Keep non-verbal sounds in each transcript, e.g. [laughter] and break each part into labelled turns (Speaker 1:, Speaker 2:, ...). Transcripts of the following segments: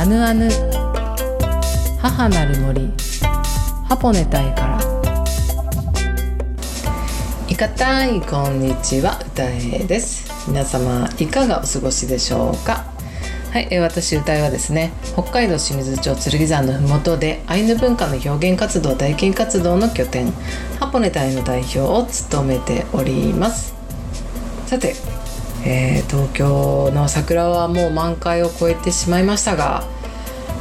Speaker 1: アヌアヌ。母なる森。ハポネタイから。いかたいこんにちは。歌えです。皆様いかがお過ごしでしょうか？はい、え私歌いはですね北海道清水町剣山の麓でアイヌ文化の表現活動体験活動の拠点ハポネタイの代表を務めております。さてえー、東京の桜はもう満開を超えてしまいましたが、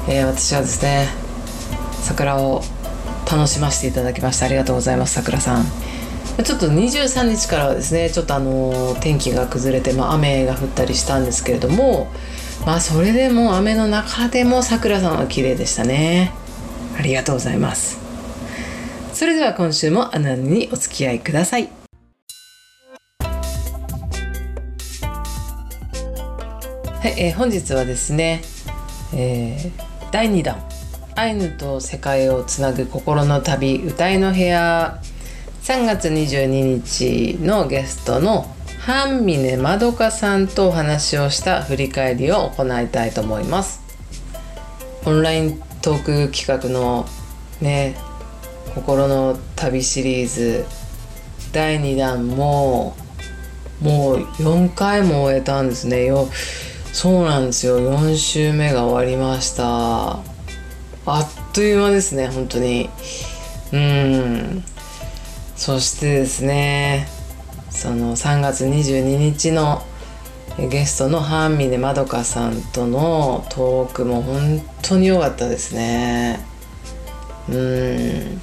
Speaker 1: えー、私はですね桜を楽しませていただきましてありがとうございます桜さん。ちょっと23日からはですねちょっとあの天気が崩れて、まあ、雨が降ったりしたんですけれどもまあそれでも雨の中でも桜さんは綺麗でしたね。ありがとうございます。それでは今週もあなたにお付き合いください。はい、えー、本日はですね、えー、第2弾。アイヌと世界をつなぐ心の旅歌いの部屋。3月22日のゲストの半峰まどかさんとお話をした振り返りを行いたいと思います。オンライントーク企画のね心の旅シリーズ。第2弾ももう4回も終えたんですね。よそうなんですよ。4週目が終わりました。あっという間ですね本当に。うん。そしてですねその3月22日のゲストの半峰まどかさんとのトークも本当に良かったですね。うん。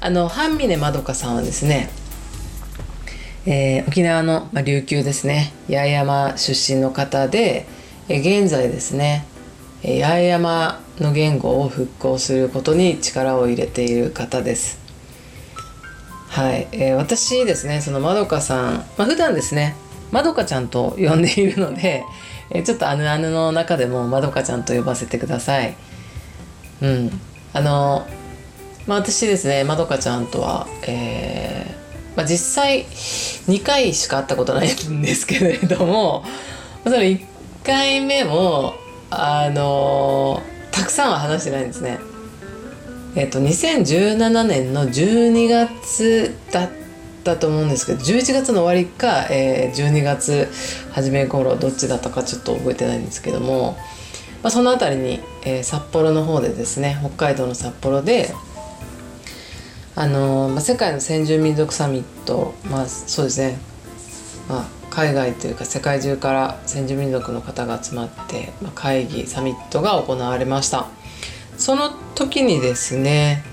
Speaker 1: あの半峰まどかさんはですねえー、沖縄の、まあ、琉球ですね八重山出身の方で、え、現在ですね、え、八重山の言語を復興することに力を入れている方です。はい、えー、私ですねそのまどかさん、まあ、普段ですねまどかちゃんと呼んでいるので、えー、ちょっとあぬあぬの中でもまどかちゃんと呼ばせてください。うん、あのまあ、私ですねまどかちゃんとは、えーまあ、実際2回しか会ったことないんですけれどもその1回目もあのたくさんは話してないんですね。えっ、と2017年の12月だったと思うんですけど11月の終わりか、えー、12月初め頃どっちだったかちょっと覚えてないんですけども、まあ、その辺りに、えー、札幌の方でですね北海道の札幌であのまあ、世界の先住民族サミット、まあ、そうですね、まあ、海外というか世界中から先住民族の方が集まって、まあ、会議サミットが行われました。その時にですね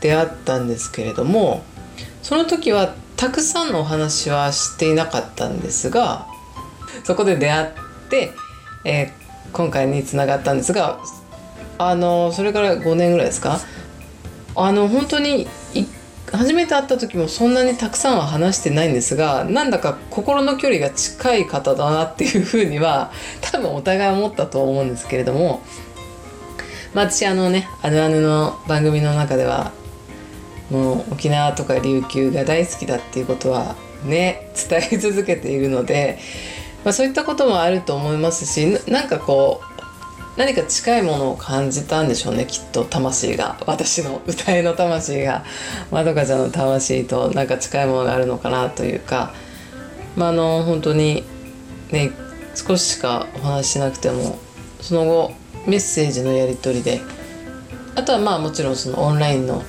Speaker 1: 出会ったんですけれどもその時はたくさんのお話はしていなかったんですがそこで出会って、えー、今回につながったんですがあのそれから5年ぐらいですか？あの本当に初めて会った時もそんなにたくさんは話してないんですがなんだか心の距離が近い方だなっていうふうには多分お互い思ったと思うんですけれども、まあ、私あのね「あるある」の番組の中ではもう沖縄とか琉球が大好きだっていうことはね伝え続けているので、まあ、そういったこともあると思いますしなんかこう何か近いものを感じたんでしょうねきっと魂が。私の歌いの魂が。まどかちゃんの魂となんか近いものがあるのかなというか。まああの本当にね少ししかお話ししなくてもその後メッセージのやり取りで。あとはまあもちろんそのオンラインの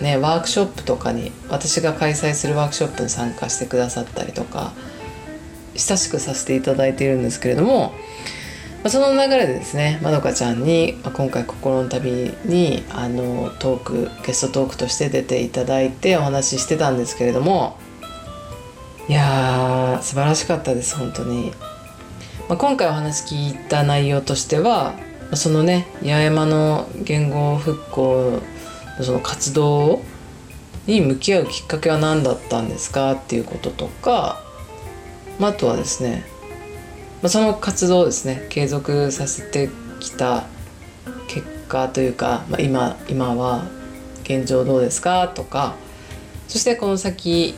Speaker 1: ねワークショップとかに私が開催するワークショップに参加してくださったりとか親しくさせていただいているんですけれどもまあ、その流れでですねまどかちゃんに、まあ、今回「心の旅に」あのトークゲストトークとして出ていただいてお話ししてたんですけれどもいやー素晴らしかったです本当に、まあ、今回お話聞いた内容としてはそのね八重山の言語復興のその活動に向き合うきっかけは何だったんですかっていうこととか、まあ、あとはですねまあ、その活動をですね継続させてきた結果というか、まあ、今今は現状どうですかとかそしてこの先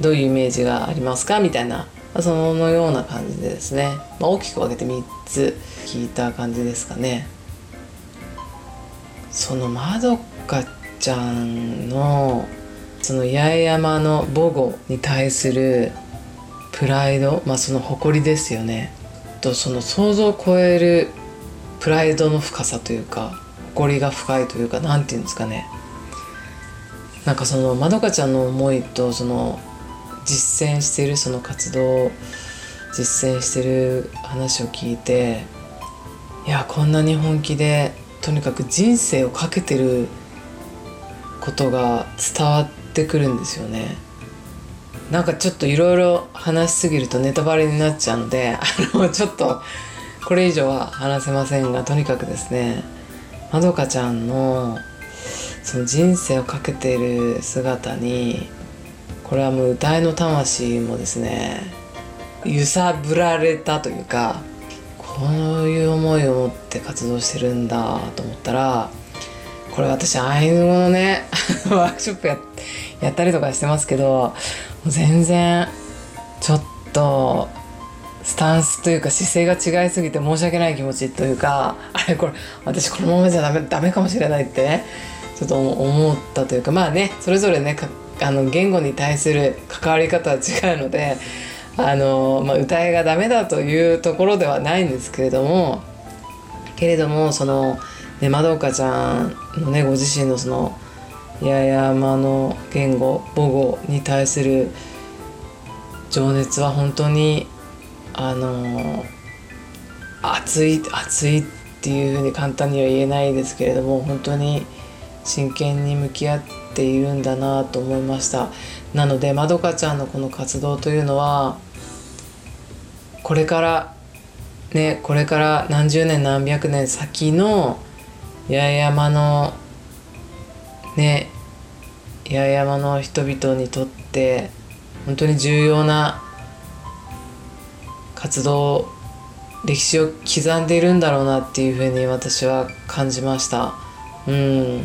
Speaker 1: どういうイメージがありますかみたいな、まあ、そのような感じでですね、まあ、大きく分けて3つ聞いた感じですかね。そのまどかちゃんのその八重山の母語に対するプライドまあその誇りですよねとその想像を超えるプライドの深さというか誇りが深いというか何て言うんですかねなんかそのまどかちゃんの思いとその実践してるその活動実践してる話を聞いていやこんなに本気でとにかく人生をかけてることが伝わってくるんですよね。なんかちょっといろいろ話しすぎるとネタバレになっちゃうのであのちょっとこれ以上は話せませんがとにかくですねまどかちゃんのその人生をかけている姿にこれはもう歌いの魂もですね揺さぶられたというかこういう思いを持って活動してるんだと思ったらこれ私アイヌ語のね [laughs] ワークショップややったりとかしてますけど全然ちょっとスタンスというか姿勢が違いすぎて申し訳ない気持ちというか [laughs] あれこれ私このままじゃダメダメかもしれないってねちょっと思ったというかまあねそれぞれねあの言語に対する関わり方は違うのであの、まあ、歌いがダメだというところではないんですけれどもけれどもその、ね、まどかちゃんのねご自身のその八重山の言語母語に対する情熱は本当にあの熱い熱いっていうふうに簡単には言えないですけれども本当に真剣に向き合っているんだなと思いました。なのでまどかちゃんのこの活動というのはこれからねこれから何十年何百年先の八重山のね八重山の人々にとって本当に重要な活動歴史を刻んでいるんだろうなっていうふうに私は感じました。うん。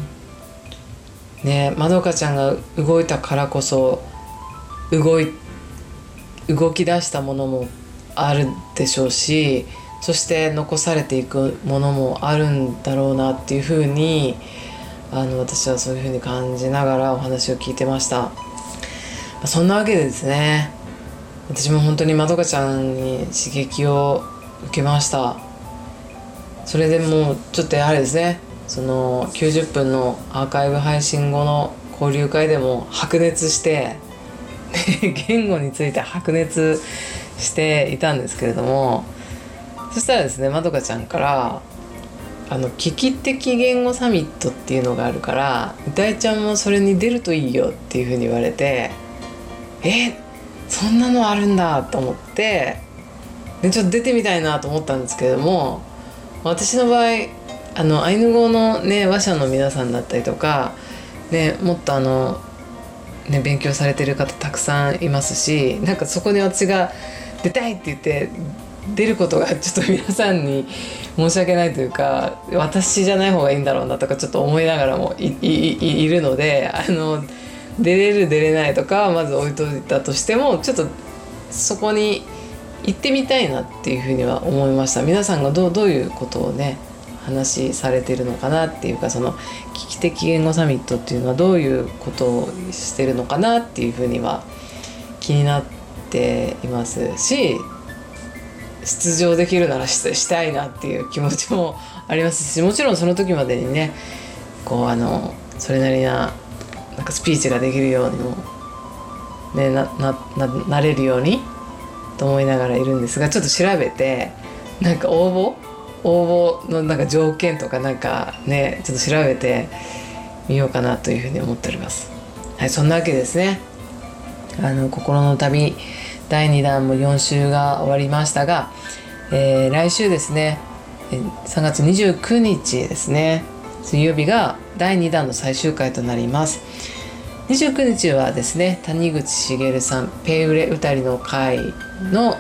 Speaker 1: ねまどかちゃんが動いたからこそ動い動き出したものもあるでしょうしそして残されていくものもあるんだろうなっていうふうにあの私はそういうふうに感じながらお話を聞いてました。そんなわけでですね私も本当にまどかちゃんに刺激を受けました。それでもうちょっとやはりですねその90分のアーカイブ配信後の交流会でも白熱して [laughs] 言語について白熱していたんですけれどもそしたらですねまどかちゃんからあの危機的言語サミットっていうのがあるから歌いちゃんもそれに出るといいよっていうふうに言われてえそんなのあるんだと思ってでちょっと出てみたいなと思ったんですけれども私の場合あのアイヌ語のね話者の皆さんだったりとか、ね、もっとあの、ね、勉強されてる方たくさんいますしなんかそこに私が出たいって言って出ることがちょっと皆さんに申し訳ないというか私じゃない方がいいんだろうなとかちょっと思いながらもいるのであの出れる出れないとかまず置いといたとしてもちょっとそこに行ってみたいなっていうふうには思いました。皆さんがどうどういうことをね話されてるのかなっていうかその危機的言語サミットっていうのはどういうことをしてるのかなっていうふうには気になっていますし出場できるならしたいなっていう気持ちもありますしもちろんその時までにねこうあのそれなりななんかスピーチができるようにも、ね、なななれるようにと思いながらいるんですがちょっと調べてなんか応募応募のなんか条件とかなんかねちょっと調べてみようかなというふうに思っております。はい、そんなわけですね。あの心の旅第2弾も4週が終わりましたが、えー、来週ですね3月29日ですね水曜日が第2弾の最終回となります。29日はですね谷口茂さんペウレ歌りの会の、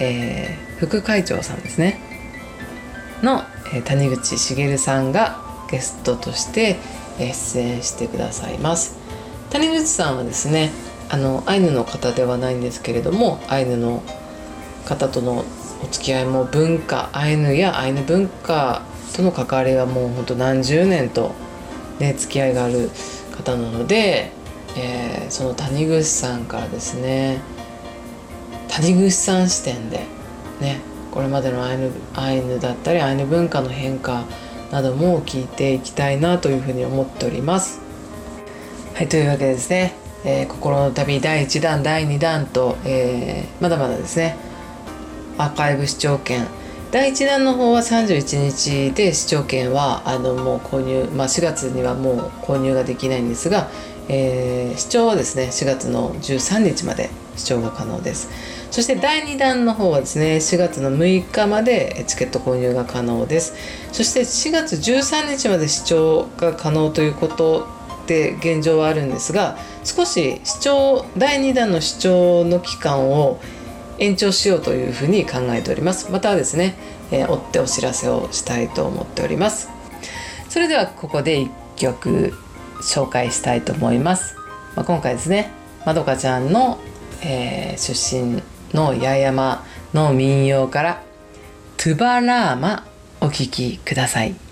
Speaker 1: えー、副会長さんですねの、えー、谷口茂さんがゲストとして出演してくださいます。谷口さんはですねあのアイヌの方ではないんですけれどもアイヌの方とのお付き合いも文化アイヌやアイヌ文化との関わりはもうほんと何十年と、ね、付き合いがある方なので、えー、その谷口さんからですね谷口さん視点でねこれまでのアイヌアイヌだったりアイヌ文化の変化なども聞いていきたいなというふうに思っております。はいというわけでですね、えー、心の旅第1弾第2弾と、えー、まだまだですね。アーカイブ視聴券。第1弾の方は31日で視聴券はあのもう購入、まあ、4月にはもう購入ができないんですが、えー、視聴はですね4月の13日まで視聴が可能です。そして第2弾の方はですね4月の6日までチケット購入が可能です。そして4月13日まで視聴が可能ということで現状はあるんですが少し視聴第2弾の視聴の期間を延長しようというふうに考えております。またですね、えー、追ってお知らせをしたいと思っております。それではここで1曲紹介したいと思います、まあ、今回ですねまどかちゃんの、えー、出身の八重山の民謡から「トゥバラーマ」お聴きください。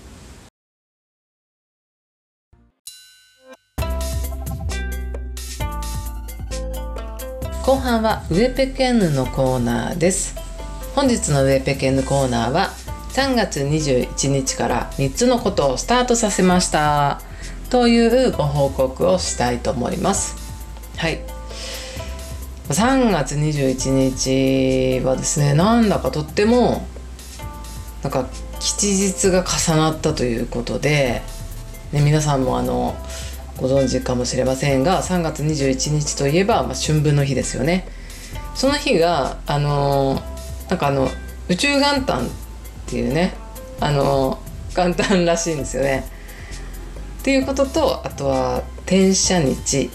Speaker 1: 後半はウェペケンヌのコーナーです。本日のウェペケンヌコーナーは3月21日から3つのことをスタートさせました。というご報告をしたいと思います。はい。3月21日はですねなんだかとってもなんか吉日が重なったということで、ね、皆さんもあのご存知かもしれませんが3月21日といえば、まあ、春分の日ですよね。その日があのなんかあの宇宙元旦っていうねあの元旦らしいんですよね。っていうこととあとは転写日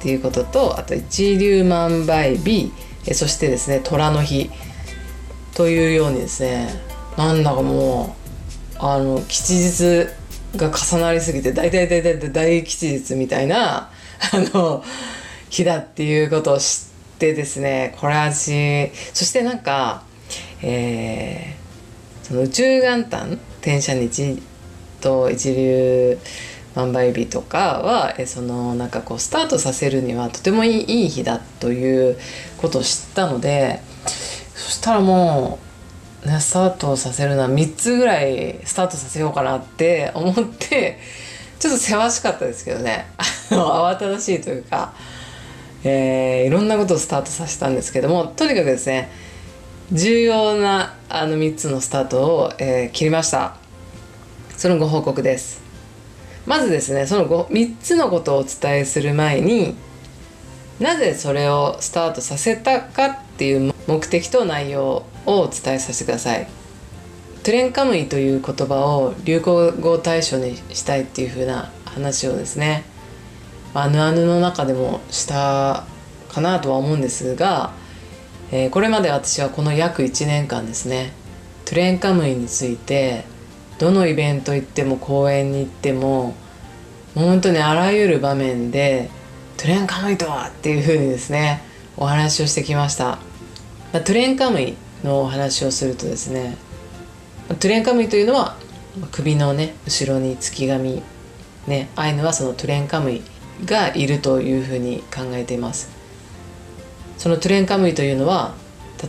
Speaker 1: っていうこととあと一粒万倍日えそしてですね虎の日というようにですねなんだかもうあの吉日が重なりすぎて大体大体大吉日みたいな [laughs] あの日だっていうことを知ってですねこれ私そしてなんか、えー、その宇宙元旦転写日と一流万倍日とかはえそのなんかこうスタートさせるにはとてもいい日だということを知ったのでそしたらもう、スタートさせるのは3つぐらいスタートさせようかなって [laughs] 思ってちょっとせわしかったですけどね。慌ただしいというか、えー、いろんなことをスタートさせたんですけどもとにかくですね重要なあの3つのスタートを、えー、切りました。そのご報告です。まずですねその3つのことをお伝えする前になぜそれをスタートさせたかっていう目的と内容をお伝えさせてください。トゥレンカムイという言葉を流行語大賞にしたいっていう風な話をですねあぬあぬの中でもしたかなとは思うんですが、えー、これまで私はこの約1年間ですねトゥレンカムイについてどのイベント行っても公演に行っても本当にあらゆる場面でトゥレンカムイとはっていう風にですねお話をしてきました。トゥレンカムイのお話をするとですねトゥレンカムイというのは首のね後ろに憑き神ねアイヌはそのトゥレンカムイがいるというふうに考えています。そのトゥレンカムイというのは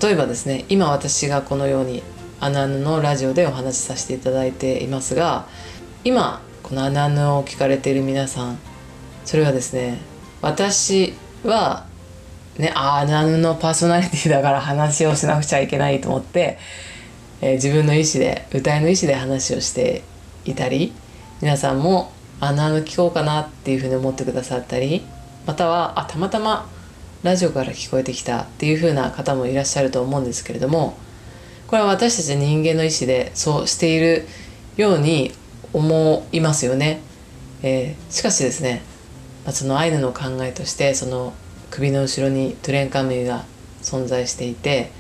Speaker 1: 例えばですね今私がこのようにアヌアヌのラジオでお話しさせていただいていますが今このアナヌを聞かれている皆さんそれはですね私はね、ああナヌのパーソナリティだから話をしなくちゃいけないと思って、えー、自分の意思で歌いの意思で話をしていたり皆さんもあナヌ聞こうかなっていうふうに思ってくださったりまたはあたまたまラジオから聞こえてきたっていうふうな方もいらっしゃると思うんですけれどもこれは私たち人間の意思でそうしているように思いますよね。えー、しかしですね、まあ、そのアイヌの考えとしてその首の後ろにトゥレンカムイが存在していて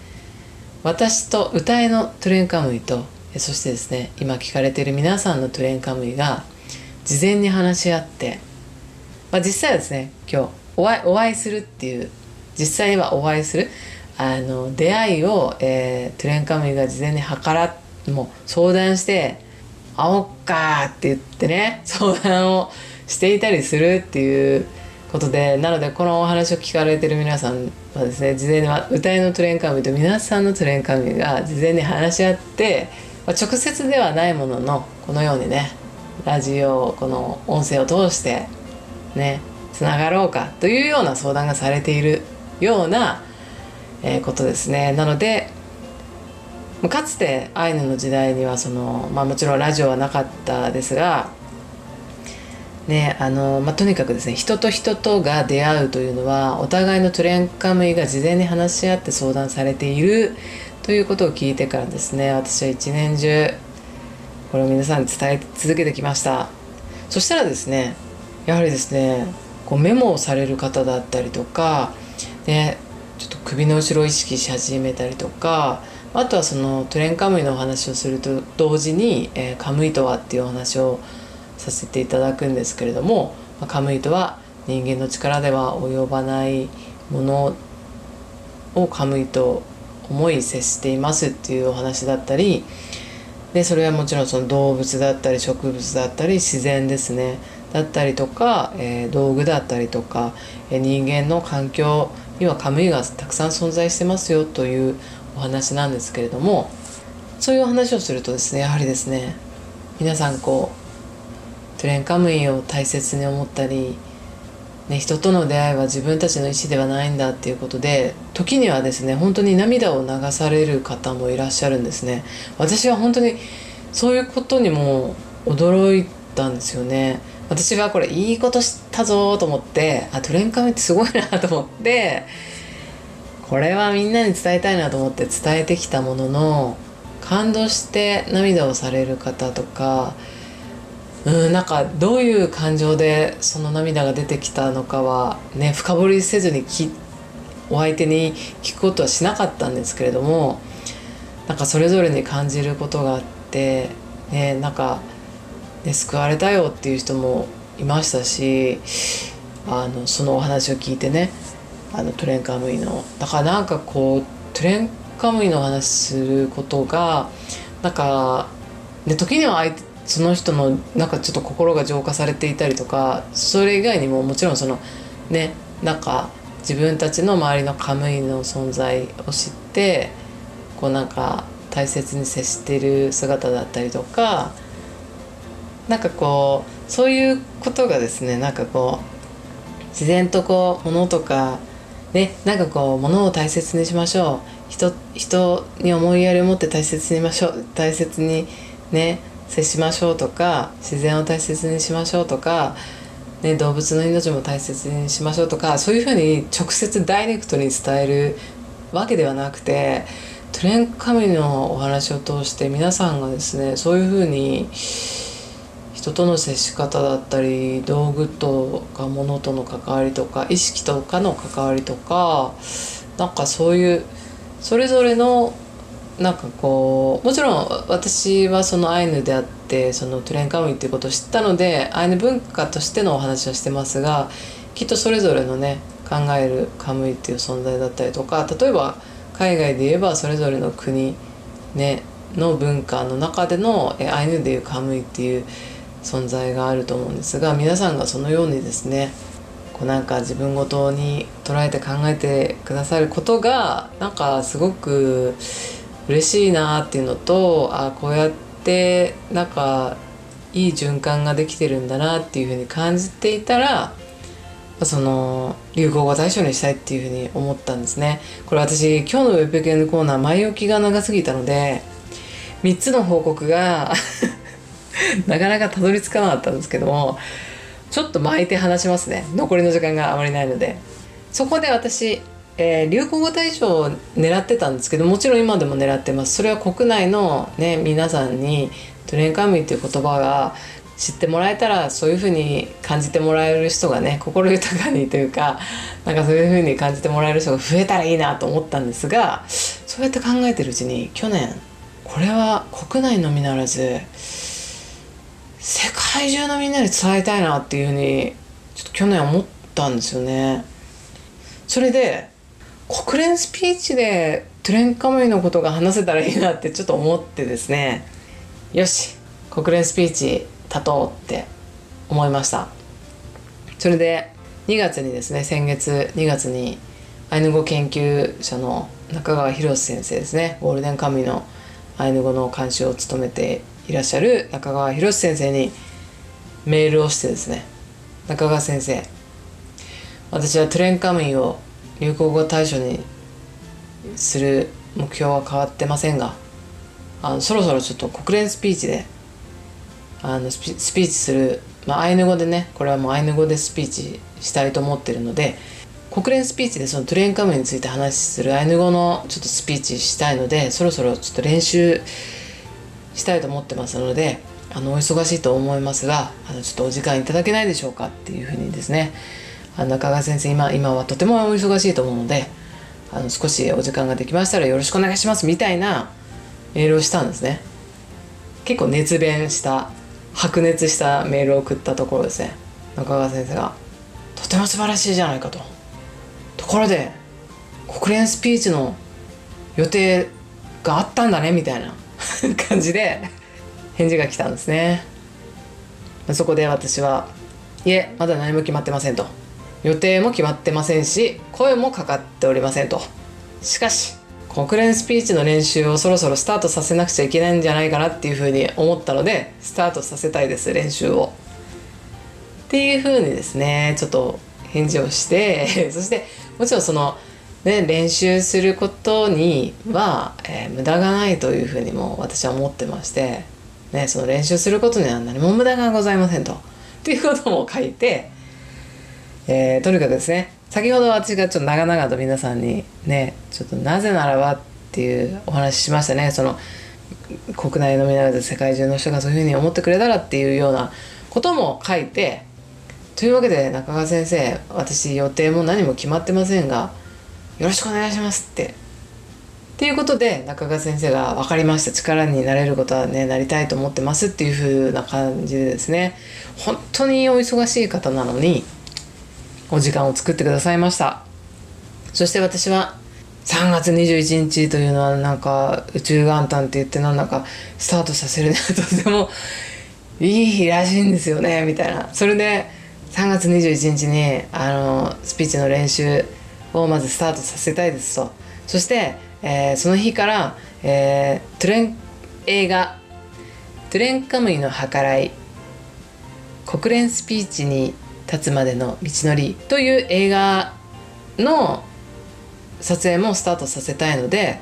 Speaker 1: 私と歌いのトゥレンカムイとそしてですね今聞かれている皆さんのトゥレンカムイが事前に話し合って、まあ、実際はですね今日お会いお会いするっていう実際はお会いするあの出会いを、えー、トゥレンカムイが事前に計らもう相談して会おっかって言ってね相談をしていたりするっていうことでなのでこのお話を聞かれてる皆さんはですね事前に歌いのトレンカミと皆さんのトレンカミが事前に話し合って、まあ、直接ではないもののこのようにねラジオこの音声を通してねつながろうかというような相談がされているような、えー、ことですね。なのでかつてアイヌの時代にはその、まあ、もちろんラジオはなかったですがねあのまあ、とにかくですね人と人とが出会うというのはお互いのトレンカムイが事前に話し合って相談されているということを聞いてからですね私は一年中これを皆さんに伝え続けてきました。そしたらですねやはりですねこうメモをされる方だったりとか、ね、ちょっと首の後ろを意識し始めたりとかあとはそのトレンカムイのお話をすると同時に、えー、カムイとはっていうお話をさせていただくんですけれども、まあ、カムイとは人間の力では及ばないものをカムイと思い接していますっていうお話だったりでそれはもちろんその動物だったり植物だったり自然ですね。だったりとか、えー、道具だったりとか、えー、人間の環境にはカムイがたくさん存在してますよというお話なんですけれどもそういうお話をするとですねやはりですね皆さんこうトレンカムイを大切に思ったり、ね、人との出会いは自分たちの意思ではないんだっていうことで時にはですね本当に涙を流される方もいらっしゃるんですね。私は本当にそういうことにも驚いたんですよね。私はこれいいことしたぞと思ってあトレンカムイってすごいなと思ってこれはみんなに伝えたいなと思って伝えてきたものの感動して涙をされる方とかうんなんかどういう感情でその涙が出てきたのかはね深掘りせずにきお相手に聞くことはしなかったんですけれどもなんかそれぞれに感じることがあってねなんか、ね、救われたよっていう人もいましたしあのそのお話を聞いてねあのトレンカムイのだからなんかこうトレンカムイの話することがなんか、ね、時には相手その人のなんかちょっと心が浄化されていたりとかそれ以外にももちろんそのねなんか自分たちの周りのカムイの存在を知ってこうなんか大切に接してる姿だったりとかなんかこうそういうことがですねなんかこう自然とこう物とかねなんかこう物を大切にしましょう。人人に思いやりを持って大切にしましょう。大切にね接しましょうとか自然を大切にしましょうとか、ね、動物の命も大切にしましょうとかそういうふうに直接ダイレクトに伝えるわけではなくてトレンカミのお話を通して皆さんがですねそういうふうに人との接し方だったり道具とか物との関わりとか意識とかの関わりとかなんかそういうそれぞれのなんかこうもちろん私はそのアイヌであってそのトゥレンカムイっていうことを知ったのでアイヌ文化としてのお話はしてますがきっとそれぞれのね考えるカムイっていう存在だったりとか例えば海外で言えばそれぞれの国、ね、の文化の中でのアイヌでいうカムイっていう存在があると思うんですが皆さんがそのようにですねこうなんか自分ごとに捉えて考えてくださることがなんかすごく嬉しいなっていうのとあこうやってなんかいい循環ができてるんだなっていうふうに感じていたらその流行語大賞にしたいっていうふうに思ったんですね。これ私今日のウェブ系のコーナー前置きが長すぎたので3つの報告が [laughs] なかなかたどり着かなかったんですけどもちょっと巻いて話しますね。残りの時間があまりないので。そこで私えー、流行語大賞を狙ってたんですけどもちろん今でも狙ってますそれは国内の、ね、皆さんにトレンカムイっていう言葉が知ってもらえたらそういうふうに感じてもらえる人がね心豊かにというかなんかそういうふうに感じてもらえる人が増えたらいいなと思ったんですがそうやって考えてるうちに去年これは国内のみならず世界中のみんなに伝えたいなっていうふうにちょっと去年思ったんですよね。それで国連スピーチでトゥレンカムイのことが話せたらいいなってちょっと思ってですね。よし国連スピーチ立とうって思いました。それで2月にですね先月2月にアイヌ語研究者の中川博先生ですねゴールデンカムイのアイヌ語の監修を務めていらっしゃる中川博先生にメールをしてですね中川先生私はトゥレンカムイを流行語大賞にする目標は変わってませんがあのそろそろちょっと国連スピーチであのスピーチする、まあ、アイヌ語でねこれはもうアイヌ語でスピーチしたいと思ってるので国連スピーチでそのトゥレンカムについて話するアイヌ語のちょっとスピーチしたいのでそろそろちょっと練習したいと思ってますのであのお忙しいと思いますがあのちょっとお時間いただけないでしょうかっていうふうにですねあの中川先生今今はとてもお忙しいと思うのであの少しお時間ができましたらよろしくお願いしますみたいなメールをしたんですね。結構熱弁した白熱したメールを送ったところですね。中川先生が「とても素晴らしいじゃないか」と「ところで国連スピーチの予定があったんだね」みたいな [laughs] 感じで返事が来たんですね。そこで私はいえまだ何も決まってませんと。予定も決まってませんし声もかかっておりませんとしかし国連スピーチの練習をそろそろスタートさせなくちゃいけないんじゃないかなっていうふうに思ったのでスタートさせたいです練習をっていうふうにですねちょっと返事をして [laughs] そしてもちろんそのね、練習することには、えー、無駄がないというふうにも私は思ってまして、ね、その練習することには何も無駄がございませんと。っていうことも書いて、えー、とにかくですね先ほど私がちょっと長々と皆さんにねちょっとなぜならばっていうお話ししましたね。その国内のみならず世界中の人がそういうふうに思ってくれたらっていうようなことも書いてというわけで中川先生私予定も何も決まってませんがよろしくお願いしますって。っていうことで中川先生が分かりました。力になれることはねなりたいと思ってますっていう風な感じでですね。本当にお忙しい方なのにお時間を作ってくださいました。そして私は3月21日というのはなんか宇宙元旦って言ってなんだかスタートさせるねとてもいい日らしいんですよねみたいな。それで3月21日にあのスピーチの練習をまずスタートさせたいですと。そして、えー、その日から、えー、トレン映画「トゥレンカムイの計らい」国連スピーチに立つまでの道のりという映画の撮影もスタートさせたいので、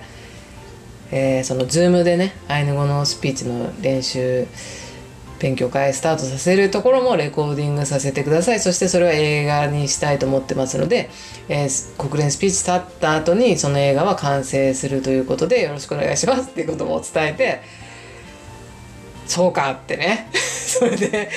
Speaker 1: えー、その Zoom でねアイヌ語のスピーチの練習勉強会スタートさせるところもレコーディングさせてください。そしてそれを映画にしたいと思ってますので、えー、国連スピーチ立った後にその映画は完成するということでよろしくお願いしますっていうことも伝えてそうかってね。それで、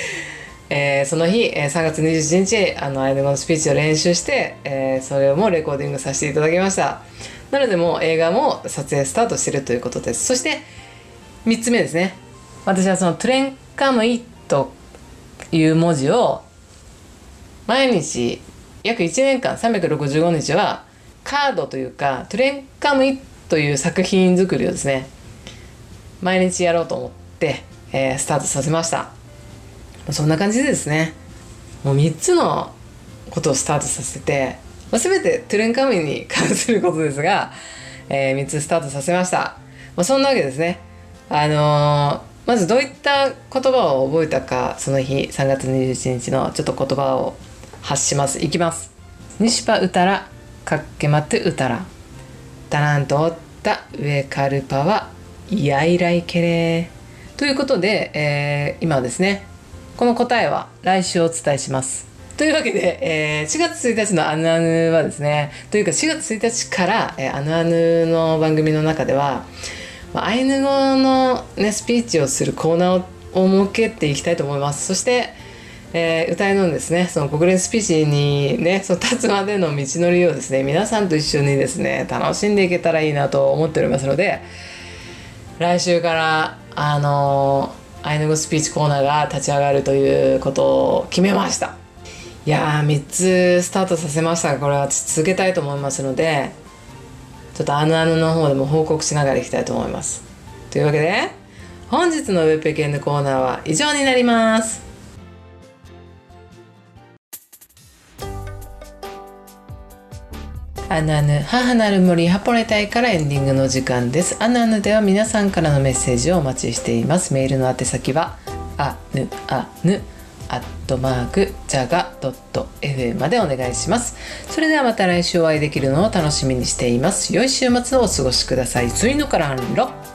Speaker 1: えー、その日、えー、3月21日あのアイヌ語のスピーチを練習して、えー、それをもレコーディングさせていただきました。なのでもう映画も撮影スタートしてるということです。そして3つ目ですね。私はそのトレンカムイという文字を毎日約1年間365日はカードというかトレンカムイという作品作りをですね毎日やろうと思って、えー、スタートさせました。そんな感じでですね。もう3つのことをスタートさせて、まあ、全てトゥレンカムイに関することですが、えー、3つスタートさせました、まあ、そんなわけですね。あのーまずどういった言葉を覚えたかその日3月21日のちょっと言葉を発します。いきます。西パウタラかっけまってうたらタランとおった上カルパはイヤイライケレということで、えー、今ですねこの答えは来週お伝えしますというわけで、えー、4月1日のアヌアヌはですねというか4月1日から、えー、アヌアヌの番組の中ではアイヌ語の、ね、スピーチをするコーナーを設けていきたいと思います。そして、えー、歌いのですねその国連スピーチにねその立つまでの道のりをですね皆さんと一緒にですね楽しんでいけたらいいなと思っておりますので来週からあのー、アイヌ語スピーチコーナーが立ち上がるということを決めましたいやー3つスタートさせましたがこれは続けたいと思いますのでちょっとあのあのの方でも報告しながらいきたいと思います。というわけで、本日のウェブ系のコーナーは以上になりますアナヌ母なる森ハポレタイからエンディングの時間です。アナヌでは皆さんからのメッセージをお待ちしています。メールの宛先はあぬあぬアットマークジャガ .fm までお願いします。それではまた来週お会いできるのを楽しみにしています。良い週末をお過ごしください。ついのからロック